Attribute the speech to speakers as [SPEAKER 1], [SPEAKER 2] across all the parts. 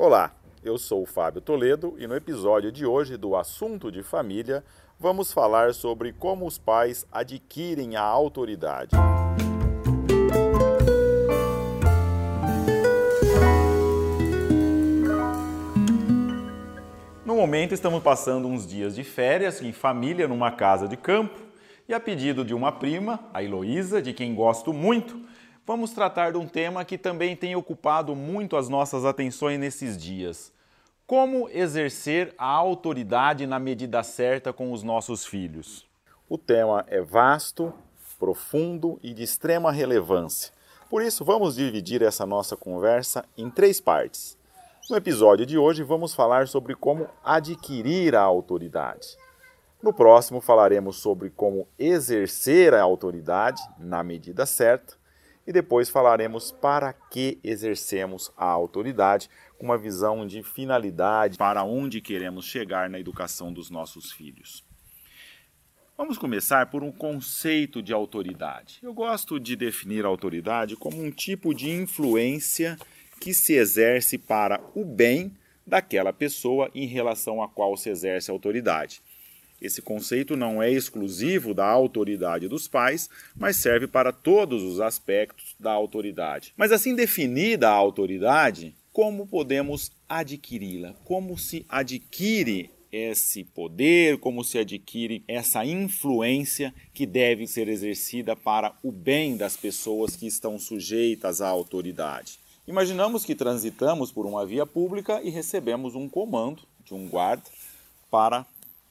[SPEAKER 1] Olá, eu sou o Fábio Toledo e no episódio de hoje do Assunto de Família vamos falar sobre como os pais adquirem a autoridade. No momento estamos passando uns dias de férias em família numa casa de campo e a pedido de uma prima, a Heloísa, de quem gosto muito, vamos tratar de um tema que também tem ocupado muito as nossas atenções nesses dias. Como exercer a autoridade na medida certa com os nossos filhos? O tema é vasto, profundo e de extrema relevância. Por isso, vamos dividir essa nossa conversa em três partes. No episódio de hoje, vamos falar sobre como adquirir a autoridade. No próximo, falaremos sobre como exercer a autoridade na medida certa e depois falaremos para que exercemos a autoridade, com uma visão de finalidade, para onde queremos chegar na educação dos nossos filhos. Vamos começar por um conceito de autoridade. Eu gosto de definir a autoridade como um tipo de influência que se exerce para o bem daquela pessoa em relação à qual se exerce a autoridade. Esse conceito não é exclusivo da autoridade dos pais, mas serve para todos os aspectos da autoridade. Mas assim definida a autoridade, como podemos adquiri-la? Como se adquire esse poder, como se adquire essa influência que deve ser exercida para o bem das pessoas que estão sujeitas à autoridade. Imaginamos que transitamos por uma via pública e recebemos um comando de um guarda para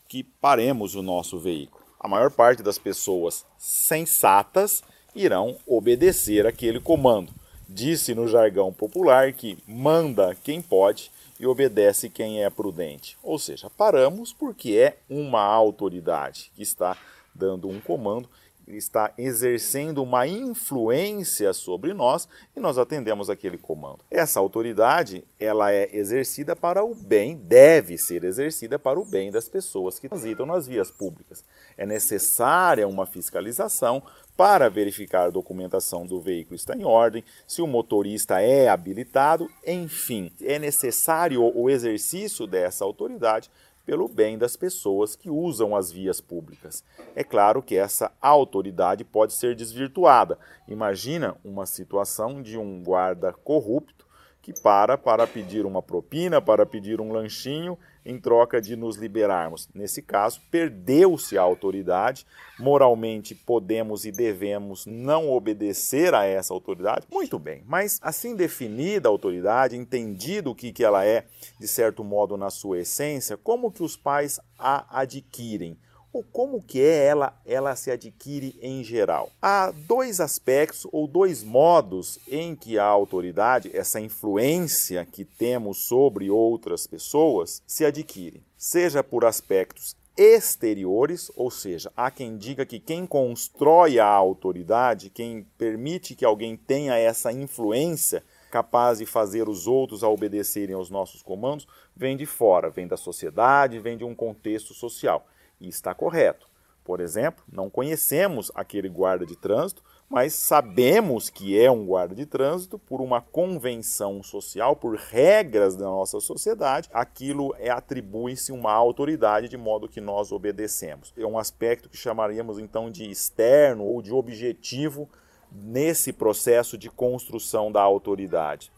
[SPEAKER 1] que paremos o nosso veículo. A maior parte das pessoas sensatas irão obedecer aquele comando. Disse no jargão popular que manda quem pode e obedece quem é prudente. Ou seja, paramos porque é uma autoridade que está dando um comando está exercendo uma influência sobre nós e nós atendemos aquele comando. Essa autoridade, ela é exercida para o bem, deve ser exercida para o bem das pessoas que transitam nas vias públicas. É necessária uma fiscalização para verificar a documentação do veículo está em ordem, se o motorista é habilitado, enfim, é necessário o exercício dessa autoridade pelo bem das pessoas que usam as vias públicas. É claro que essa autoridade pode ser desvirtuada. Imagina uma situação de um guarda corrupto que para para pedir uma propina, para pedir um lanchinho em troca de nos liberarmos. Nesse caso, perdeu-se a autoridade. Moralmente, podemos e devemos não obedecer a essa autoridade. Muito bem, mas assim definida a autoridade, entendido o que, que ela é, de certo modo, na sua essência, como que os pais a adquirem? Ou como que é ela, ela se adquire em geral. Há dois aspectos ou dois modos em que a autoridade, essa influência que temos sobre outras pessoas, se adquire. Seja por aspectos exteriores, ou seja, há quem diga que quem constrói a autoridade, quem permite que alguém tenha essa influência capaz de fazer os outros a obedecerem aos nossos comandos, vem de fora, vem da sociedade, vem de um contexto social. E está correto. Por exemplo, não conhecemos aquele guarda de trânsito, mas sabemos que é um guarda de trânsito por uma convenção social, por regras da nossa sociedade, aquilo é atribui-se uma autoridade de modo que nós obedecemos. É um aspecto que chamaríamos então de externo ou de objetivo nesse processo de construção da autoridade.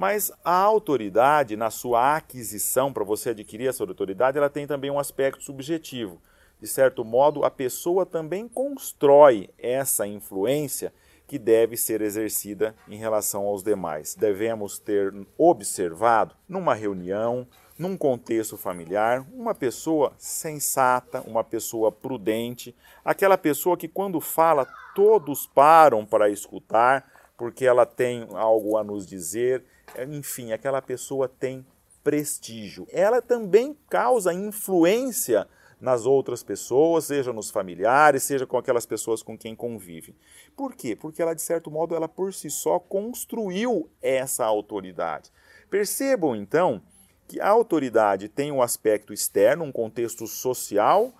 [SPEAKER 1] Mas a autoridade, na sua aquisição, para você adquirir essa autoridade, ela tem também um aspecto subjetivo. De certo modo, a pessoa também constrói essa influência que deve ser exercida em relação aos demais. Devemos ter observado numa reunião, num contexto familiar, uma pessoa sensata, uma pessoa prudente, aquela pessoa que quando fala todos param para escutar, porque ela tem algo a nos dizer, enfim, aquela pessoa tem prestígio. Ela também causa influência nas outras pessoas, seja nos familiares, seja com aquelas pessoas com quem convive. Por quê? Porque ela, de certo modo, ela por si só construiu essa autoridade. Percebam, então, que a autoridade tem um aspecto externo, um contexto social,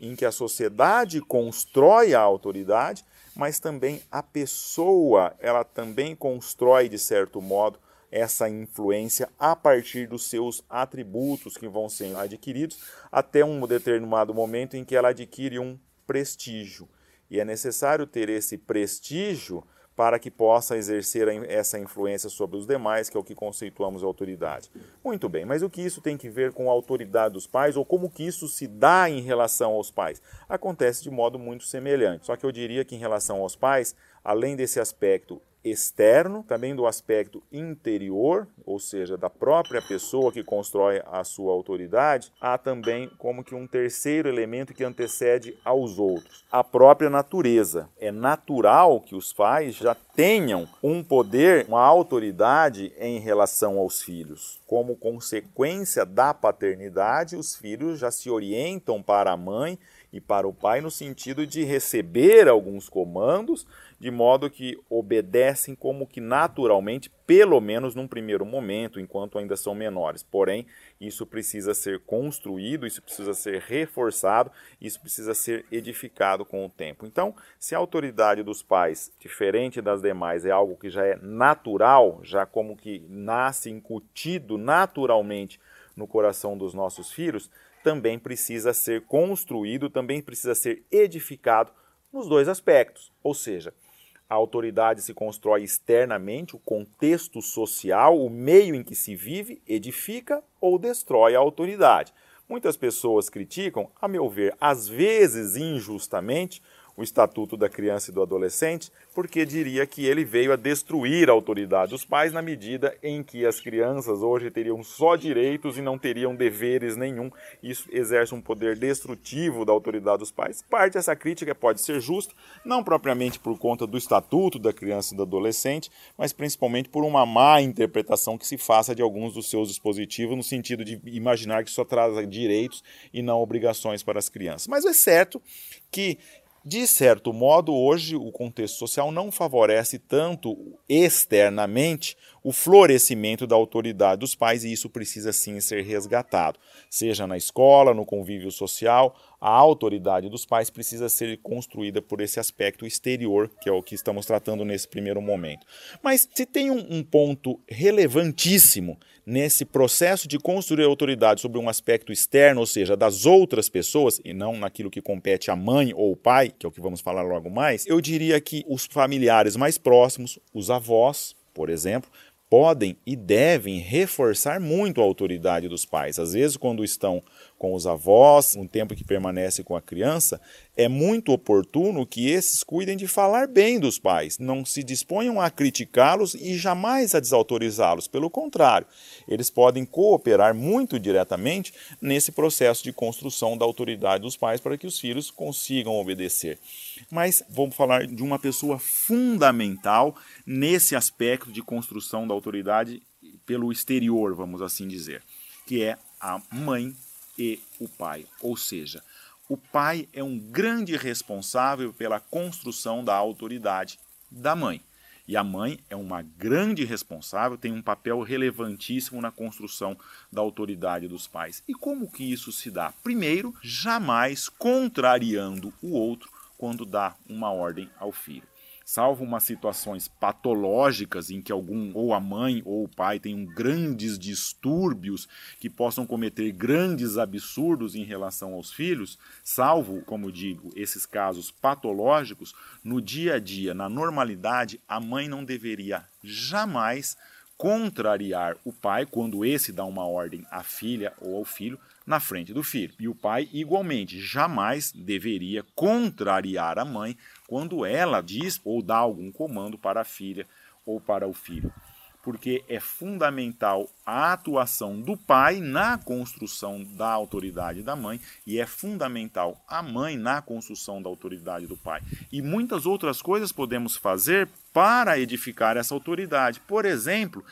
[SPEAKER 1] em que a sociedade constrói a autoridade, mas também a pessoa, ela também constrói, de certo modo, essa influência a partir dos seus atributos que vão sendo adquiridos até um determinado momento em que ela adquire um prestígio. E é necessário ter esse prestígio para que possa exercer essa influência sobre os demais, que é o que conceituamos autoridade. Muito bem, mas o que isso tem que ver com a autoridade dos pais ou como que isso se dá em relação aos pais? Acontece de modo muito semelhante. Só que eu diria que em relação aos pais, além desse aspecto externo, também do aspecto interior, ou seja, da própria pessoa que constrói a sua autoridade, há também como que um terceiro elemento que antecede aos outros, a própria natureza. É natural que os pais já tenham um poder, uma autoridade em relação aos filhos. Como consequência da paternidade, os filhos já se orientam para a mãe e para o pai no sentido de receber alguns comandos de modo que obedecem como que naturalmente, pelo menos num primeiro momento, enquanto ainda são menores. Porém, isso precisa ser construído, isso precisa ser reforçado, isso precisa ser edificado com o tempo. Então, se a autoridade dos pais, diferente das demais, é algo que já é natural, já como que nasce incutido naturalmente no coração dos nossos filhos, também precisa ser construído, também precisa ser edificado nos dois aspectos. Ou seja, a autoridade se constrói externamente, o contexto social, o meio em que se vive, edifica ou destrói a autoridade. Muitas pessoas criticam, a meu ver, às vezes injustamente, o Estatuto da Criança e do Adolescente, porque diria que ele veio a destruir a autoridade dos pais na medida em que as crianças hoje teriam só direitos e não teriam deveres nenhum. Isso exerce um poder destrutivo da autoridade dos pais. Parte dessa crítica pode ser justa, não propriamente por conta do Estatuto da Criança e do Adolescente, mas principalmente por uma má interpretação que se faça de alguns dos seus dispositivos, no sentido de imaginar que só traz direitos e não obrigações para as crianças. Mas é certo que de certo modo, hoje o contexto social não favorece tanto externamente o florescimento da autoridade dos pais e isso precisa sim ser resgatado, seja na escola, no convívio social, a autoridade dos pais precisa ser construída por esse aspecto exterior, que é o que estamos tratando nesse primeiro momento. Mas se tem um, um ponto relevantíssimo nesse processo de construir autoridade sobre um aspecto externo, ou seja, das outras pessoas, e não naquilo que compete à mãe ou ao pai, que é o que vamos falar logo mais, eu diria que os familiares mais próximos, os avós, por exemplo, podem e devem reforçar muito a autoridade dos pais. Às vezes, quando estão com os avós, um tempo que permanece com a criança, é muito oportuno que esses cuidem de falar bem dos pais, não se disponham a criticá-los e jamais a desautorizá-los. Pelo contrário, eles podem cooperar muito diretamente nesse processo de construção da autoridade dos pais para que os filhos consigam obedecer. Mas vamos falar de uma pessoa fundamental nesse aspecto de construção da autoridade pelo exterior, vamos assim dizer, que é a mãe e o pai. Ou seja, o pai é um grande responsável pela construção da autoridade da mãe. E a mãe é uma grande responsável, tem um papel relevantíssimo na construção da autoridade dos pais. E como que isso se dá? Primeiro, jamais contrariando o outro quando dá uma ordem ao filho salvo umas situações patológicas em que algum ou a mãe ou o pai tenham grandes distúrbios que possam cometer grandes absurdos em relação aos filhos, salvo, como digo, esses casos patológicos, no dia a dia, na normalidade, a mãe não deveria jamais contrariar o pai quando esse dá uma ordem à filha ou ao filho na frente do filho. E o pai, igualmente, jamais deveria contrariar a mãe quando ela diz ou dá algum comando para a filha ou para o filho. Porque é fundamental a atuação do pai na construção da autoridade da mãe e é fundamental a mãe na construção da autoridade do pai. E muitas outras coisas podemos fazer para edificar essa autoridade. Por exemplo,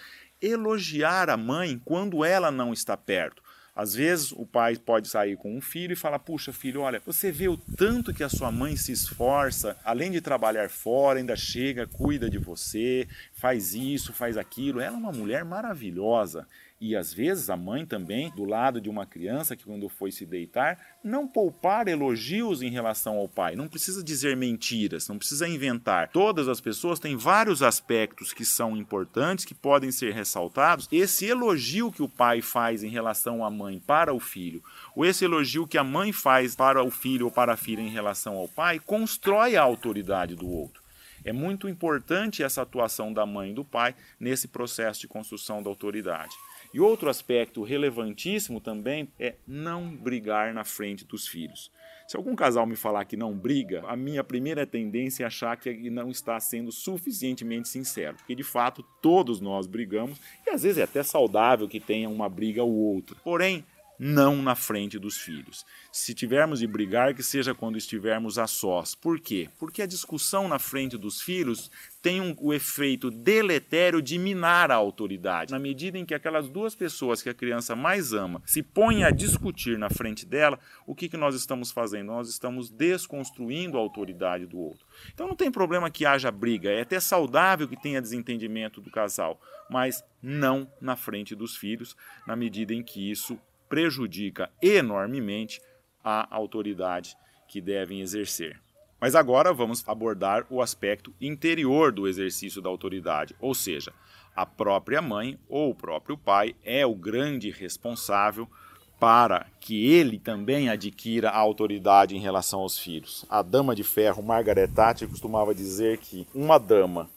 [SPEAKER 1] elogiar a mãe quando ela não está perto. Às vezes o pai pode sair com um filho e falar: Puxa, filho, olha, você vê o tanto que a sua mãe se esforça, além de trabalhar fora, ainda chega, cuida de você, faz isso, faz aquilo. Ela é uma mulher maravilhosa. E às vezes a mãe também, do lado de uma criança que quando foi se deitar, não poupar elogios em relação ao pai. Não precisa dizer mentiras, não precisa inventar. Todas as pessoas têm vários aspectos que são importantes, que podem ser ressaltados. Esse elogio que o pai faz em relação à mãe para o filho, ou esse elogio que a mãe faz para o filho ou para a filha em relação ao pai, constrói a autoridade do outro. É muito importante essa atuação da mãe e do pai nesse processo de construção da autoridade. E outro aspecto relevantíssimo também é não brigar na frente dos filhos. Se algum casal me falar que não briga, a minha primeira tendência é achar que não está sendo suficientemente sincero, porque de fato todos nós brigamos e às vezes é até saudável que tenha uma briga ou outra. Porém, não na frente dos filhos. Se tivermos de brigar, que seja quando estivermos a sós. Por quê? Porque a discussão na frente dos filhos tem um, o efeito deletério de minar a autoridade. Na medida em que aquelas duas pessoas que a criança mais ama se põem a discutir na frente dela, o que, que nós estamos fazendo? Nós estamos desconstruindo a autoridade do outro. Então não tem problema que haja briga, é até saudável que tenha desentendimento do casal, mas não na frente dos filhos, na medida em que isso prejudica enormemente a autoridade que devem exercer. Mas agora vamos abordar o aspecto interior do exercício da autoridade, ou seja, a própria mãe ou o próprio pai é o grande responsável para que ele também adquira a autoridade em relação aos filhos. A dama de ferro Margaret Thatcher costumava dizer que uma dama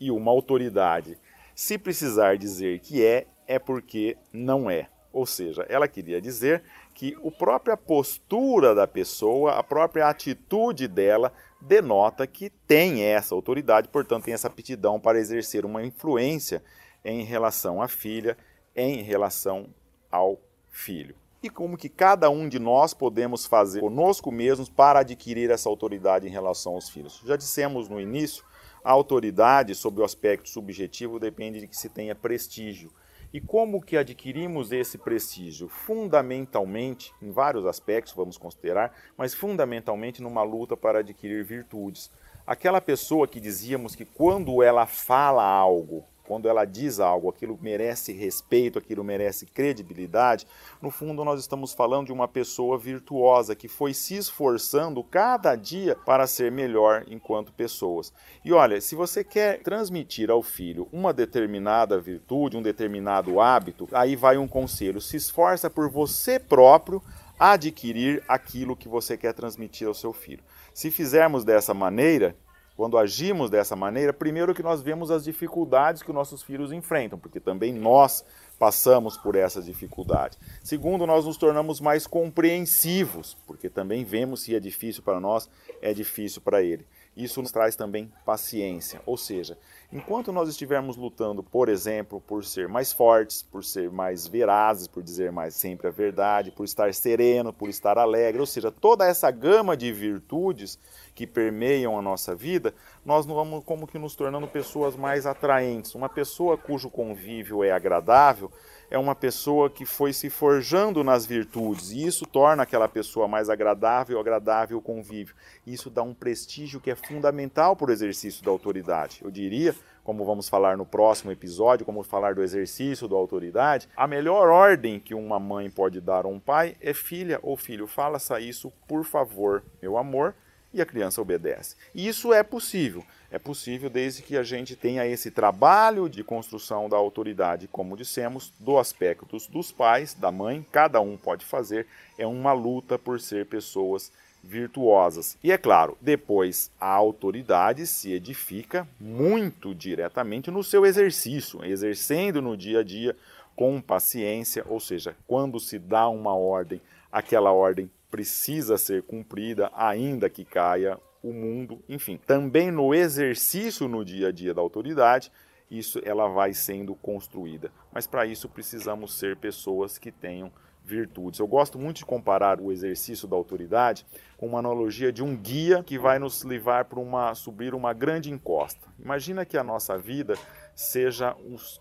[SPEAKER 1] e uma autoridade, se precisar dizer que é, é porque não é. Ou seja, ela queria dizer que a própria postura da pessoa, a própria atitude dela denota que tem essa autoridade, portanto, tem essa aptidão para exercer uma influência em relação à filha, em relação ao filho. E como que cada um de nós podemos fazer conosco mesmos para adquirir essa autoridade em relação aos filhos? Já dissemos no início, a autoridade, sob o aspecto subjetivo, depende de que se tenha prestígio. E como que adquirimos esse prestígio? Fundamentalmente, em vários aspectos vamos considerar, mas fundamentalmente numa luta para adquirir virtudes. Aquela pessoa que dizíamos que quando ela fala algo, quando ela diz algo, aquilo merece respeito, aquilo merece credibilidade, no fundo nós estamos falando de uma pessoa virtuosa que foi se esforçando cada dia para ser melhor enquanto pessoas. E olha, se você quer transmitir ao filho uma determinada virtude, um determinado hábito, aí vai um conselho: se esforça por você próprio adquirir aquilo que você quer transmitir ao seu filho. Se fizermos dessa maneira, quando agimos dessa maneira, primeiro que nós vemos as dificuldades que os nossos filhos enfrentam, porque também nós passamos por essas dificuldades. Segundo, nós nos tornamos mais compreensivos, porque também vemos se é difícil para nós, é difícil para ele. Isso nos traz também paciência, ou seja, enquanto nós estivermos lutando, por exemplo, por ser mais fortes, por ser mais verazes, por dizer mais sempre a verdade, por estar sereno, por estar alegre, ou seja, toda essa gama de virtudes que permeiam a nossa vida, nós vamos como que nos tornando pessoas mais atraentes. Uma pessoa cujo convívio é agradável é uma pessoa que foi se forjando nas virtudes, e isso torna aquela pessoa mais agradável, agradável o convívio. Isso dá um prestígio que é fundamental para o exercício da autoridade. Eu diria, como vamos falar no próximo episódio, como falar do exercício da autoridade, a melhor ordem que uma mãe pode dar a um pai é filha ou filho, faça isso, por favor, meu amor, e a criança obedece. E isso é possível. É possível desde que a gente tenha esse trabalho de construção da autoridade, como dissemos, do aspecto dos pais, da mãe, cada um pode fazer. É uma luta por ser pessoas virtuosas. E é claro, depois a autoridade se edifica muito diretamente no seu exercício, exercendo no dia a dia com paciência, ou seja, quando se dá uma ordem, aquela ordem precisa ser cumprida, ainda que caia o mundo, enfim. Também no exercício no dia a dia da autoridade, isso ela vai sendo construída. Mas para isso precisamos ser pessoas que tenham virtudes. Eu gosto muito de comparar o exercício da autoridade com uma analogia de um guia que vai nos levar para uma subir uma grande encosta. Imagina que a nossa vida seja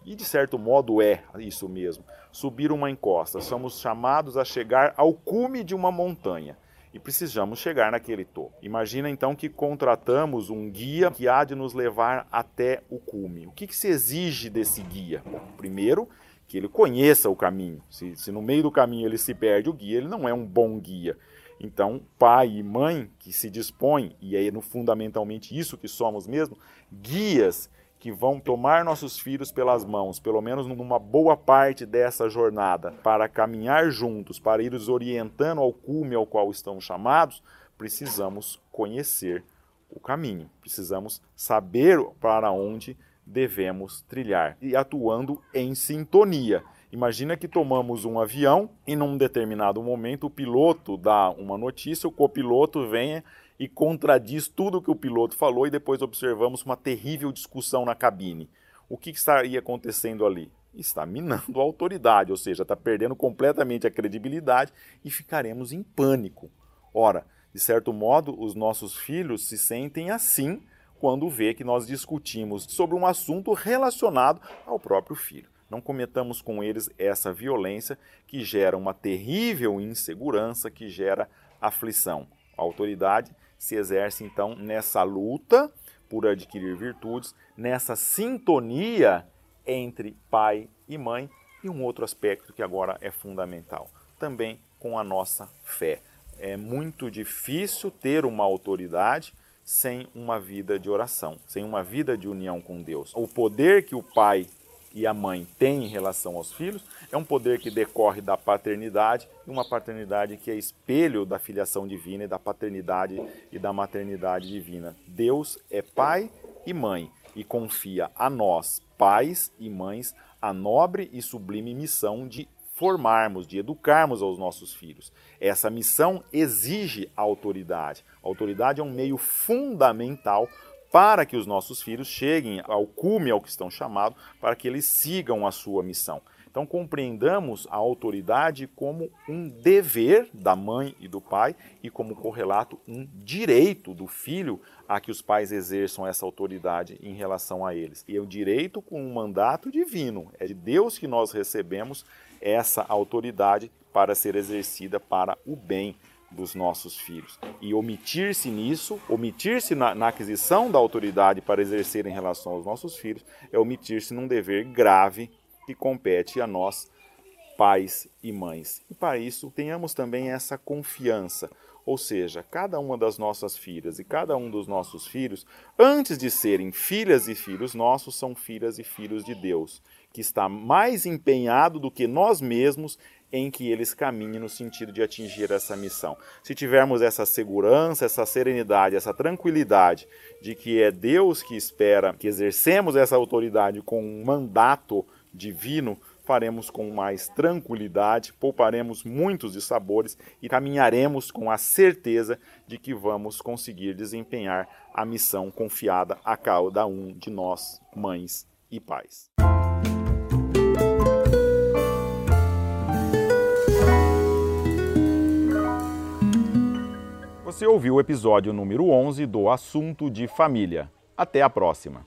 [SPEAKER 1] e de certo modo é isso mesmo, subir uma encosta. Somos chamados a chegar ao cume de uma montanha e precisamos chegar naquele topo. Imagina então que contratamos um guia que há de nos levar até o cume. O que, que se exige desse guia? Bom, primeiro, que ele conheça o caminho. Se, se no meio do caminho ele se perde o guia, ele não é um bom guia. Então, pai e mãe que se dispõem, e é no, fundamentalmente isso que somos mesmo, guias que vão tomar nossos filhos pelas mãos, pelo menos numa boa parte dessa jornada, para caminhar juntos, para ir os orientando ao cume ao qual estão chamados, precisamos conhecer o caminho, precisamos saber para onde devemos trilhar e atuando em sintonia. Imagina que tomamos um avião e num determinado momento o piloto dá uma notícia, o copiloto venha e contradiz tudo o que o piloto falou e depois observamos uma terrível discussão na cabine. O que estaria acontecendo ali? Está minando a autoridade, ou seja, está perdendo completamente a credibilidade e ficaremos em pânico. Ora, de certo modo, os nossos filhos se sentem assim quando vê que nós discutimos sobre um assunto relacionado ao próprio filho. Não cometamos com eles essa violência que gera uma terrível insegurança, que gera aflição. A autoridade se exerce então nessa luta por adquirir virtudes, nessa sintonia entre pai e mãe e um outro aspecto que agora é fundamental, também com a nossa fé. É muito difícil ter uma autoridade sem uma vida de oração, sem uma vida de união com Deus. O poder que o pai e a mãe têm em relação aos filhos é um poder que decorre da paternidade e uma paternidade que é espelho da filiação divina e da paternidade e da maternidade divina. Deus é pai e mãe e confia a nós, pais e mães, a nobre e sublime missão de formarmos, de educarmos aos nossos filhos. Essa missão exige autoridade. A autoridade é um meio fundamental para que os nossos filhos cheguem ao cume ao que estão chamados, para que eles sigam a sua missão. Então compreendamos a autoridade como um dever da mãe e do pai e como correlato um direito do filho a que os pais exerçam essa autoridade em relação a eles. E é o direito com um mandato divino, é de Deus que nós recebemos essa autoridade para ser exercida para o bem dos nossos filhos. E omitir-se nisso, omitir-se na, na, aquisição da autoridade para exercer em relação aos nossos filhos, é omitir-se num dever grave que compete a nós, pais e mães. E para isso, tenhamos também essa confiança. Ou seja, cada uma das nossas filhas e cada um dos nossos filhos, antes de serem filhas e filhos nossos, são filhas e filhos de Deus que está mais empenhado do que nós mesmos em que eles caminhem no sentido de atingir essa missão. Se tivermos essa segurança, essa serenidade, essa tranquilidade de que é Deus que espera que exercemos essa autoridade com um mandato divino, faremos com mais tranquilidade, pouparemos muitos de sabores e caminharemos com a certeza de que vamos conseguir desempenhar a missão confiada a cada um de nós, mães e pais. Você ouviu o episódio número 11 do Assunto de Família. Até a próxima!